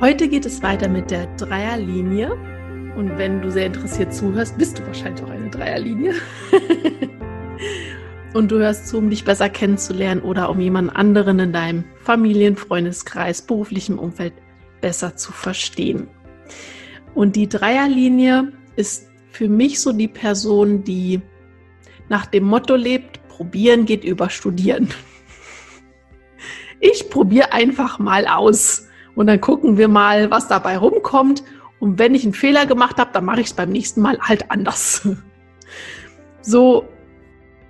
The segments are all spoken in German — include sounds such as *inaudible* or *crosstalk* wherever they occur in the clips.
Heute geht es weiter mit der Dreierlinie. Und wenn du sehr interessiert zuhörst, bist du wahrscheinlich auch eine Dreierlinie. *laughs* und du hörst zu, um dich besser kennenzulernen oder um jemand anderen in deinem Familien-, Freundeskreis, beruflichem Umfeld besser zu verstehen. Und die Dreierlinie ist für mich so die Person, die nach dem Motto lebt, probieren geht über studieren. *laughs* Ich probiere einfach mal aus und dann gucken wir mal, was dabei rumkommt. Und wenn ich einen Fehler gemacht habe, dann mache ich es beim nächsten Mal halt anders. *laughs* So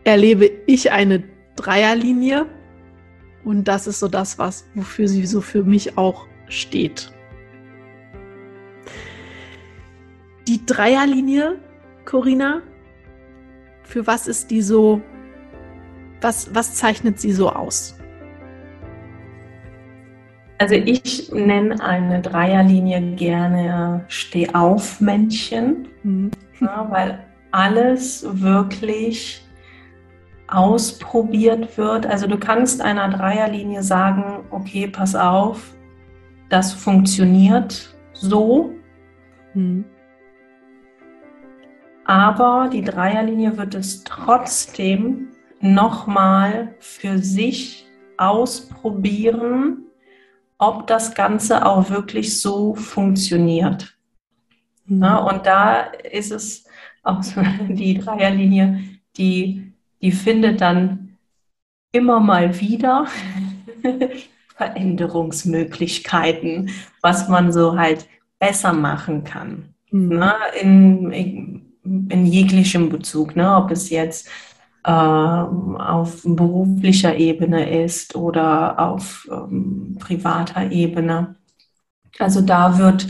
erlebe ich eine Dreierlinie und das ist so das, was wofür sie so für mich auch steht. Die Dreierlinie, Corinna, für was ist die so? Was, was zeichnet sie so aus? Also ich nenne eine Dreierlinie gerne Stehaufmännchen, mhm. ja, weil alles wirklich ausprobiert wird. Also du kannst einer Dreierlinie sagen, okay, pass auf, das funktioniert so. Mhm. Aber die Dreierlinie wird es trotzdem nochmal für sich ausprobieren, ob das Ganze auch wirklich so funktioniert. Mhm. Ja, und da ist es auch *laughs* so die Dreierlinie, die die findet dann immer mal wieder *laughs* Veränderungsmöglichkeiten, was man so halt besser machen kann. Mhm. Ne? In, in, in, jeglichem Bezug, ne? ob es jetzt auf beruflicher Ebene ist oder auf ähm, privater Ebene. Also da wird,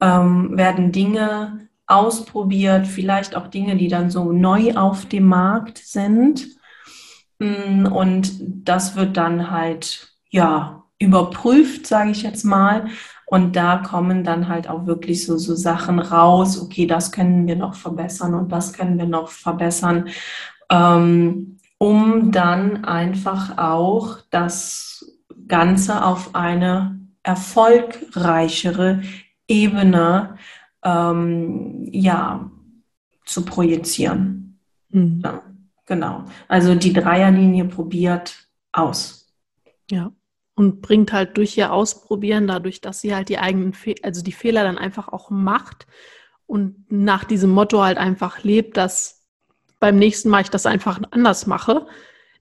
ähm, werden Dinge ausprobiert, vielleicht auch Dinge, die dann so neu auf dem Markt sind. Mm, und das wird dann halt, ja, überprüft, sage ich jetzt mal. Und da kommen dann halt auch wirklich so, so Sachen raus, okay, das können wir noch verbessern und das können wir noch verbessern, ähm, um dann einfach auch das Ganze auf eine erfolgreichere Ebene ähm, ja, zu projizieren. Mhm. Ja, genau. Also die Dreierlinie probiert aus. Ja. Und bringt halt durch ihr Ausprobieren, dadurch, dass sie halt die eigenen, Fe also die Fehler dann einfach auch macht und nach diesem Motto halt einfach lebt, dass beim nächsten Mal ich das einfach anders mache,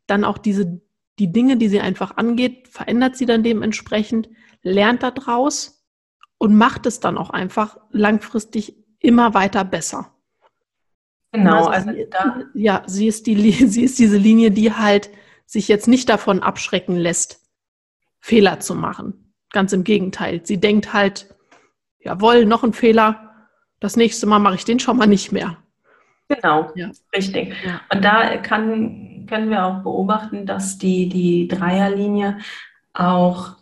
dann auch diese, die Dinge, die sie einfach angeht, verändert sie dann dementsprechend, lernt daraus und macht es dann auch einfach langfristig immer weiter besser. Genau, also, also da. Ja, sie ist, die, *laughs* sie ist diese Linie, die halt sich jetzt nicht davon abschrecken lässt, Fehler zu machen. Ganz im Gegenteil. Sie denkt halt, jawohl, noch ein Fehler, das nächste Mal mache ich den schon mal nicht mehr. Genau, ja. richtig. Ja. Und da kann, können wir auch beobachten, dass die, die Dreierlinie auch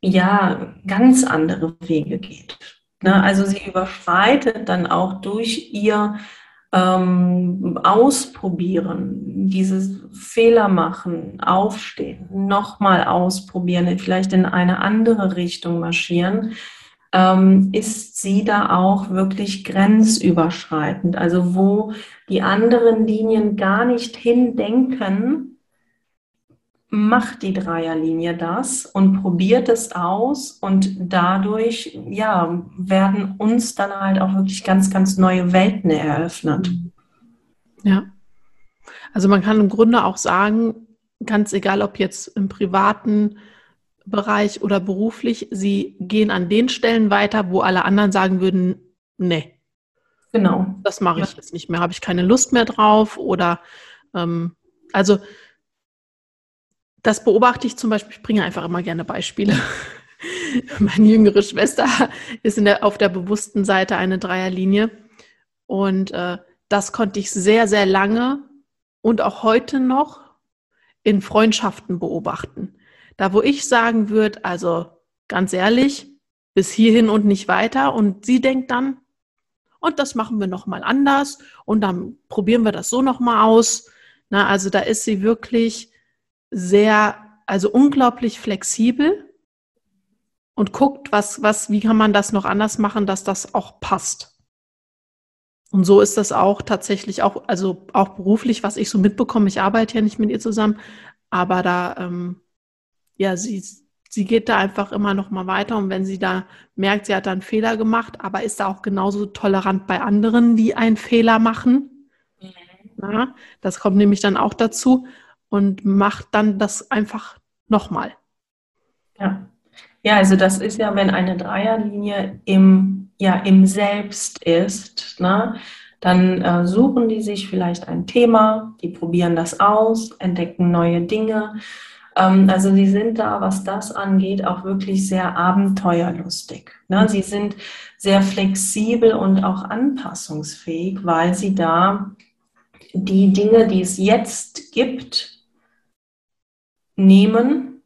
ja ganz andere Wege geht. Ne? Also sie überschreitet dann auch durch ihr ähm, Ausprobieren, dieses Fehler machen, aufstehen, nochmal ausprobieren, vielleicht in eine andere Richtung marschieren, ähm, ist sie da auch wirklich grenzüberschreitend. Also wo die anderen Linien gar nicht hindenken, macht die Dreierlinie das und probiert es aus und dadurch ja werden uns dann halt auch wirklich ganz ganz neue Welten eröffnet. Ja. Also man kann im Grunde auch sagen, ganz egal ob jetzt im privaten Bereich oder beruflich, sie gehen an den Stellen weiter, wo alle anderen sagen würden, nee. Genau. Das mache ich jetzt nicht mehr, habe ich keine Lust mehr drauf oder ähm, also das beobachte ich zum Beispiel, ich bringe einfach immer gerne Beispiele. *laughs* Meine jüngere Schwester ist der, auf der bewussten Seite eine Dreierlinie. Und äh, das konnte ich sehr, sehr lange und auch heute noch in Freundschaften beobachten. Da, wo ich sagen würde, also ganz ehrlich, bis hierhin und nicht weiter. Und sie denkt dann, und das machen wir nochmal anders und dann probieren wir das so nochmal aus. Na, also da ist sie wirklich sehr, also unglaublich flexibel und guckt, was, was, wie kann man das noch anders machen, dass das auch passt. Und so ist das auch tatsächlich auch, also auch beruflich, was ich so mitbekomme. Ich arbeite ja nicht mit ihr zusammen, aber da, ähm, ja, sie, sie geht da einfach immer noch mal weiter. Und wenn sie da merkt, sie hat da einen Fehler gemacht, aber ist da auch genauso tolerant bei anderen, die einen Fehler machen. Mhm. Ja, das kommt nämlich dann auch dazu und macht dann das einfach nochmal. Ja. ja, also das ist ja, wenn eine Dreierlinie im, ja, im Selbst ist, ne, dann äh, suchen die sich vielleicht ein Thema, die probieren das aus, entdecken neue Dinge. Ähm, also sie sind da, was das angeht, auch wirklich sehr abenteuerlustig. Ne? Sie sind sehr flexibel und auch anpassungsfähig, weil sie da die Dinge, die es jetzt gibt, nehmen,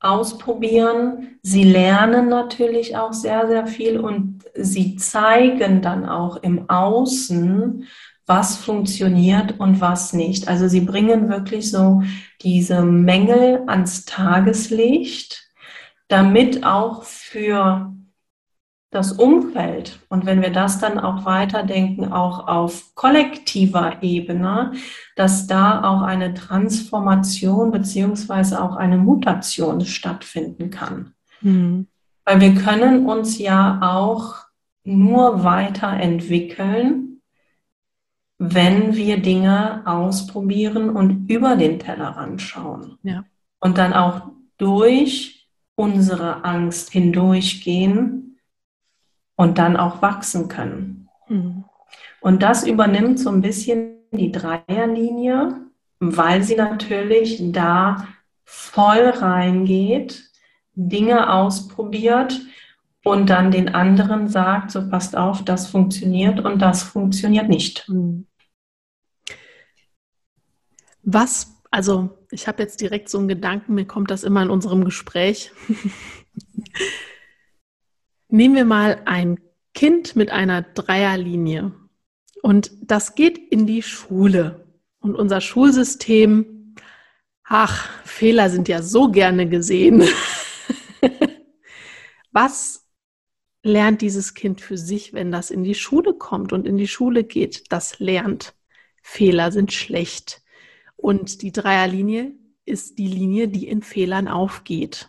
ausprobieren. Sie lernen natürlich auch sehr, sehr viel und sie zeigen dann auch im Außen, was funktioniert und was nicht. Also sie bringen wirklich so diese Mängel ans Tageslicht, damit auch für das Umfeld und wenn wir das dann auch weiterdenken, auch auf kollektiver Ebene, dass da auch eine Transformation beziehungsweise auch eine Mutation stattfinden kann. Mhm. Weil wir können uns ja auch nur weiterentwickeln, wenn wir Dinge ausprobieren und über den Tellerrand schauen. Ja. Und dann auch durch unsere Angst hindurchgehen und dann auch wachsen können. Mhm. Und das übernimmt so ein bisschen die Dreierlinie, weil sie natürlich da voll reingeht, Dinge ausprobiert und dann den anderen sagt, so passt auf, das funktioniert und das funktioniert nicht. Mhm. Was, also ich habe jetzt direkt so einen Gedanken, mir kommt das immer in unserem Gespräch. *laughs* Nehmen wir mal ein Kind mit einer Dreierlinie und das geht in die Schule. Und unser Schulsystem, ach, Fehler sind ja so gerne gesehen. *laughs* Was lernt dieses Kind für sich, wenn das in die Schule kommt und in die Schule geht? Das lernt. Fehler sind schlecht. Und die Dreierlinie ist die Linie, die in Fehlern aufgeht.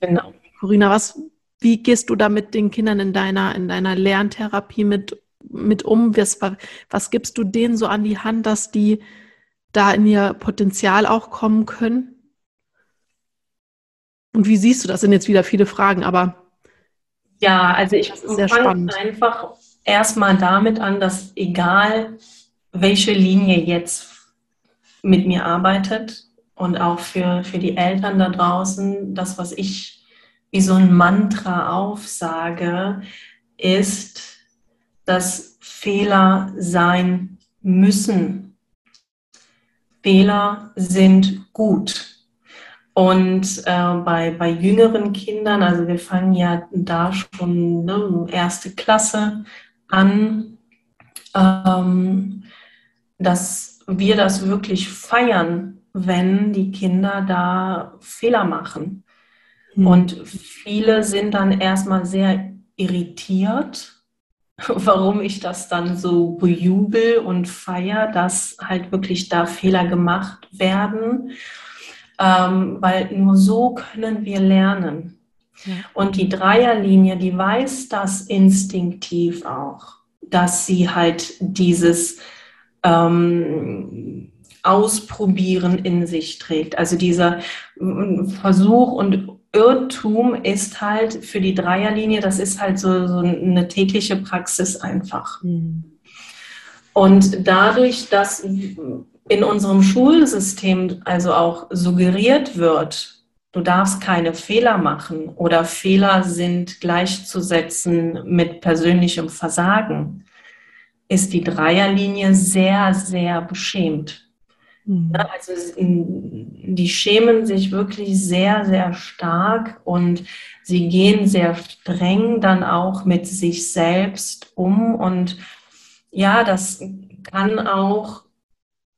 Genau. Corinna, was wie gehst du da mit den Kindern in deiner, in deiner Lerntherapie mit, mit um? Was, was gibst du denen so an die Hand, dass die da in ihr Potenzial auch kommen können? Und wie siehst du das? Sind jetzt wieder viele Fragen, aber ja, also ich spannend. einfach erstmal damit an, dass egal welche Linie jetzt mit mir arbeitet und auch für, für die Eltern da draußen, das, was ich wie so ein Mantra aufsage, ist, dass Fehler sein müssen. Fehler sind gut. Und äh, bei, bei jüngeren Kindern, also wir fangen ja da schon ne, erste Klasse an, ähm, dass wir das wirklich feiern, wenn die Kinder da Fehler machen. Mhm. Und viele sind dann erstmal sehr irritiert, *laughs* warum ich das dann so bejubel und feiere, dass halt wirklich da Fehler gemacht werden, ähm, weil nur so können wir lernen. Ja. Und die Dreierlinie, die weiß das instinktiv auch, dass sie halt dieses ähm, Ausprobieren in sich trägt. Also dieser Versuch und Irrtum ist halt für die Dreierlinie, das ist halt so, so eine tägliche Praxis einfach. Mhm. Und dadurch, dass in unserem Schulsystem also auch suggeriert wird, du darfst keine Fehler machen oder Fehler sind gleichzusetzen mit persönlichem Versagen, ist die Dreierlinie sehr, sehr beschämt. Mhm. Also die schämen sich wirklich sehr, sehr stark und sie gehen sehr streng dann auch mit sich selbst um. Und ja, das kann auch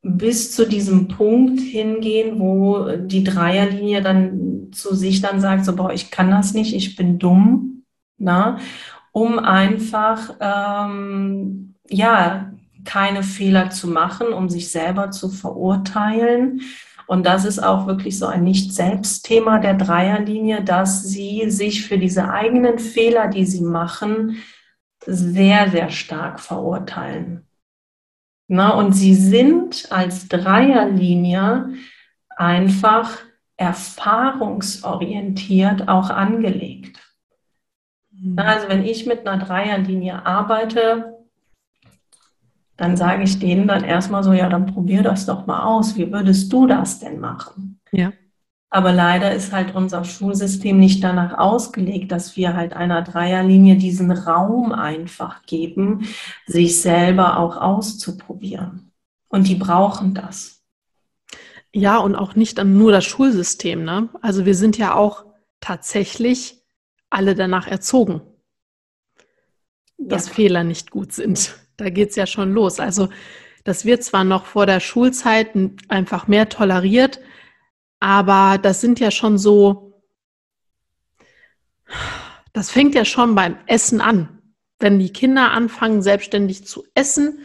bis zu diesem Punkt hingehen, wo die Dreierlinie dann zu sich dann sagt, so, boah, ich kann das nicht, ich bin dumm, na, um einfach, ähm, ja, keine Fehler zu machen, um sich selber zu verurteilen. Und das ist auch wirklich so ein Nicht-Selbst-Thema der Dreierlinie, dass sie sich für diese eigenen Fehler, die sie machen, sehr, sehr stark verurteilen. Na, und sie sind als Dreierlinie einfach erfahrungsorientiert auch angelegt. Mhm. Also wenn ich mit einer Dreierlinie arbeite, dann sage ich denen dann erstmal so, ja, dann probier das doch mal aus. Wie würdest du das denn machen? Ja. Aber leider ist halt unser Schulsystem nicht danach ausgelegt, dass wir halt einer Dreierlinie diesen Raum einfach geben, sich selber auch auszuprobieren. Und die brauchen das. Ja, und auch nicht nur das Schulsystem. Ne? Also wir sind ja auch tatsächlich alle danach erzogen, dass ja. Fehler nicht gut sind. Da geht es ja schon los. Also das wird zwar noch vor der Schulzeit einfach mehr toleriert, aber das sind ja schon so, das fängt ja schon beim Essen an. Wenn die Kinder anfangen, selbstständig zu essen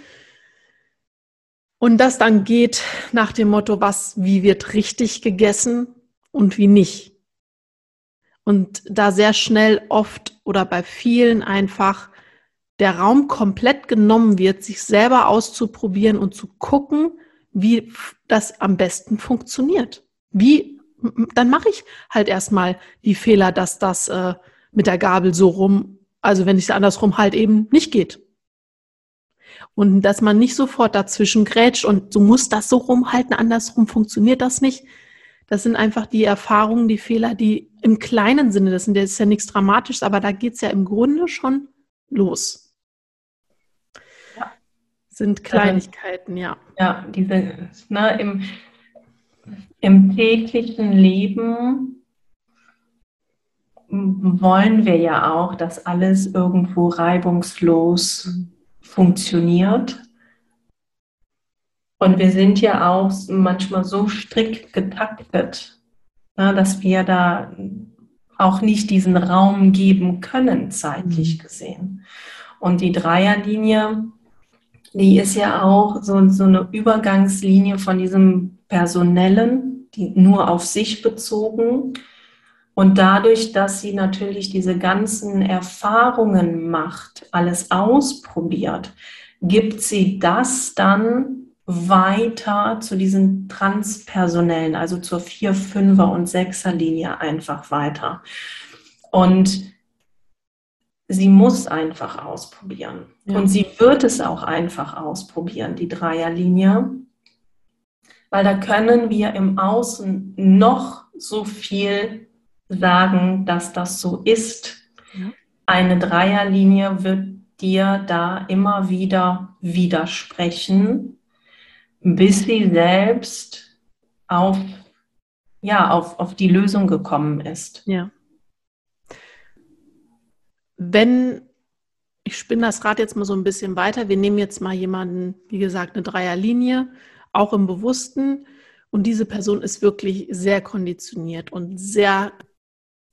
und das dann geht nach dem Motto, was, wie wird richtig gegessen und wie nicht. Und da sehr schnell oft oder bei vielen einfach der Raum komplett genommen wird, sich selber auszuprobieren und zu gucken, wie das am besten funktioniert. Wie, dann mache ich halt erstmal die Fehler, dass das äh, mit der Gabel so rum, also wenn ich es andersrum halt eben nicht geht. Und dass man nicht sofort dazwischen grätscht und du musst das so rumhalten, andersrum funktioniert das nicht. Das sind einfach die Erfahrungen, die Fehler, die im kleinen Sinne, das, sind, das ist ja nichts Dramatisches, aber da geht es ja im Grunde schon los sind Kleinigkeiten, ja. Ja, diese, ne, im, im täglichen Leben wollen wir ja auch, dass alles irgendwo reibungslos funktioniert. Und wir sind ja auch manchmal so strikt getaktet, ne, dass wir da auch nicht diesen Raum geben können, zeitlich mhm. gesehen. Und die Dreierlinie die ist ja auch so, so eine Übergangslinie von diesem Personellen, die nur auf sich bezogen. Und dadurch, dass sie natürlich diese ganzen Erfahrungen macht, alles ausprobiert, gibt sie das dann weiter zu diesen Transpersonellen, also zur 4, 5er und 6er Linie einfach weiter. Und sie muss einfach ausprobieren. Ja. Und sie wird es auch einfach ausprobieren, die Dreierlinie. Weil da können wir im Außen noch so viel sagen, dass das so ist. Ja. Eine Dreierlinie wird dir da immer wieder widersprechen, bis sie selbst auf, ja, auf, auf die Lösung gekommen ist. Ja. Wenn, ich spinne das Rad jetzt mal so ein bisschen weiter, wir nehmen jetzt mal jemanden, wie gesagt, eine Dreierlinie, auch im Bewussten, und diese Person ist wirklich sehr konditioniert und sehr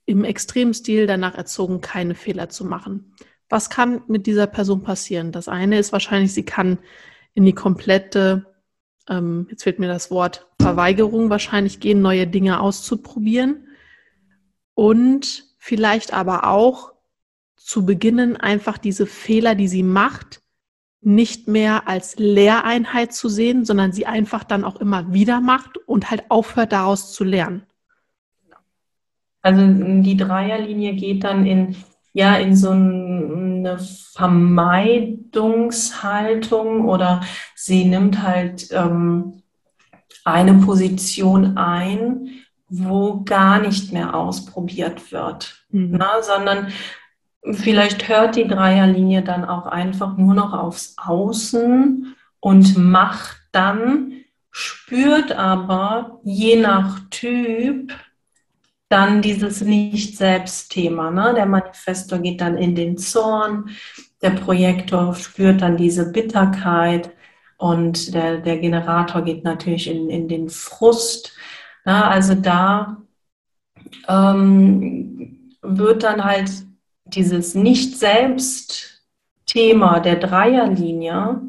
im Extremstil danach erzogen, keine Fehler zu machen. Was kann mit dieser Person passieren? Das eine ist wahrscheinlich, sie kann in die komplette, ähm, jetzt fehlt mir das Wort, Verweigerung wahrscheinlich gehen, neue Dinge auszuprobieren. Und vielleicht aber auch zu beginnen, einfach diese Fehler, die sie macht, nicht mehr als Lehreinheit zu sehen, sondern sie einfach dann auch immer wieder macht und halt aufhört, daraus zu lernen. Also die Dreierlinie geht dann in, ja, in so eine Vermeidungshaltung oder sie nimmt halt ähm, eine Position ein, wo gar nicht mehr ausprobiert wird, mhm. ne, sondern Vielleicht hört die Dreierlinie dann auch einfach nur noch aufs Außen und macht dann, spürt aber je nach Typ dann dieses Nicht-Selbst-Thema. Ne? Der Manifestor geht dann in den Zorn, der Projektor spürt dann diese Bitterkeit und der, der Generator geht natürlich in, in den Frust. Ja, also da ähm, wird dann halt dieses Nicht-Selbst-Thema der Dreierlinie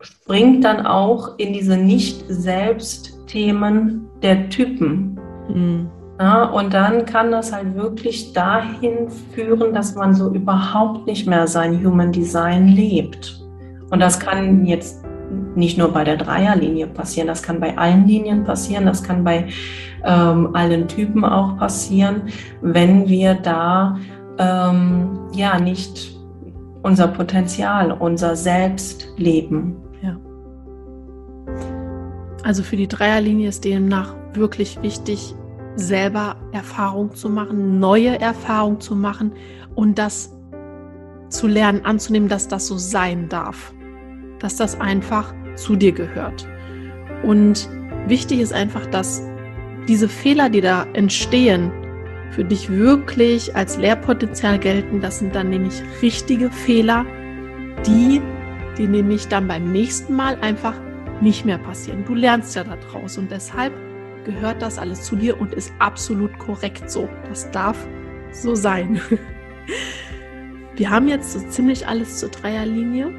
springt dann auch in diese Nicht-Selbst-Themen der Typen. Mhm. Ja, und dann kann das halt wirklich dahin führen, dass man so überhaupt nicht mehr sein Human Design lebt. Und das kann jetzt nicht nur bei der Dreierlinie passieren, das kann bei allen Linien passieren, das kann bei ähm, allen Typen auch passieren, wenn wir da ähm, ja nicht unser Potenzial, unser Selbst leben. Ja. Also für die Dreierlinie ist demnach wirklich wichtig, selber Erfahrung zu machen, neue Erfahrung zu machen und das zu lernen, anzunehmen, dass das so sein darf, dass das einfach zu dir gehört. Und wichtig ist einfach, dass diese Fehler, die da entstehen, für dich wirklich als Lehrpotenzial gelten. Das sind dann nämlich richtige Fehler, die, die nämlich dann beim nächsten Mal einfach nicht mehr passieren. Du lernst ja daraus und deshalb gehört das alles zu dir und ist absolut korrekt so. Das darf so sein. *laughs* Wir haben jetzt so ziemlich alles zur Dreierlinie.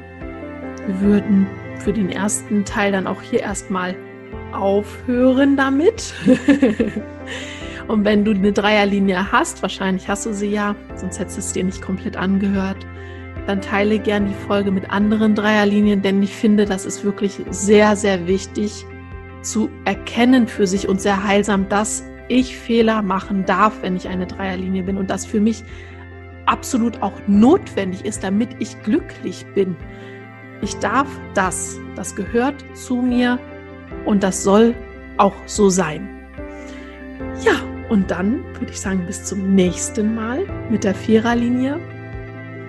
Wir würden für den ersten Teil dann auch hier erstmal aufhören damit. *laughs* Und wenn du eine Dreierlinie hast, wahrscheinlich hast du sie ja, sonst hättest du es dir nicht komplett angehört, dann teile gern die Folge mit anderen Dreierlinien, denn ich finde, das ist wirklich sehr, sehr wichtig zu erkennen für sich und sehr heilsam, dass ich Fehler machen darf, wenn ich eine Dreierlinie bin und das für mich absolut auch notwendig ist, damit ich glücklich bin. Ich darf das, das gehört zu mir, und das soll auch so sein. Ja, und dann würde ich sagen, bis zum nächsten Mal mit der Viererlinie.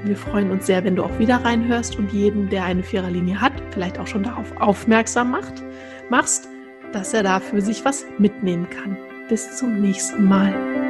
Wir freuen uns sehr, wenn du auch wieder reinhörst und jeden, der eine Viererlinie hat, vielleicht auch schon darauf aufmerksam macht, machst, dass er da für sich was mitnehmen kann. Bis zum nächsten Mal.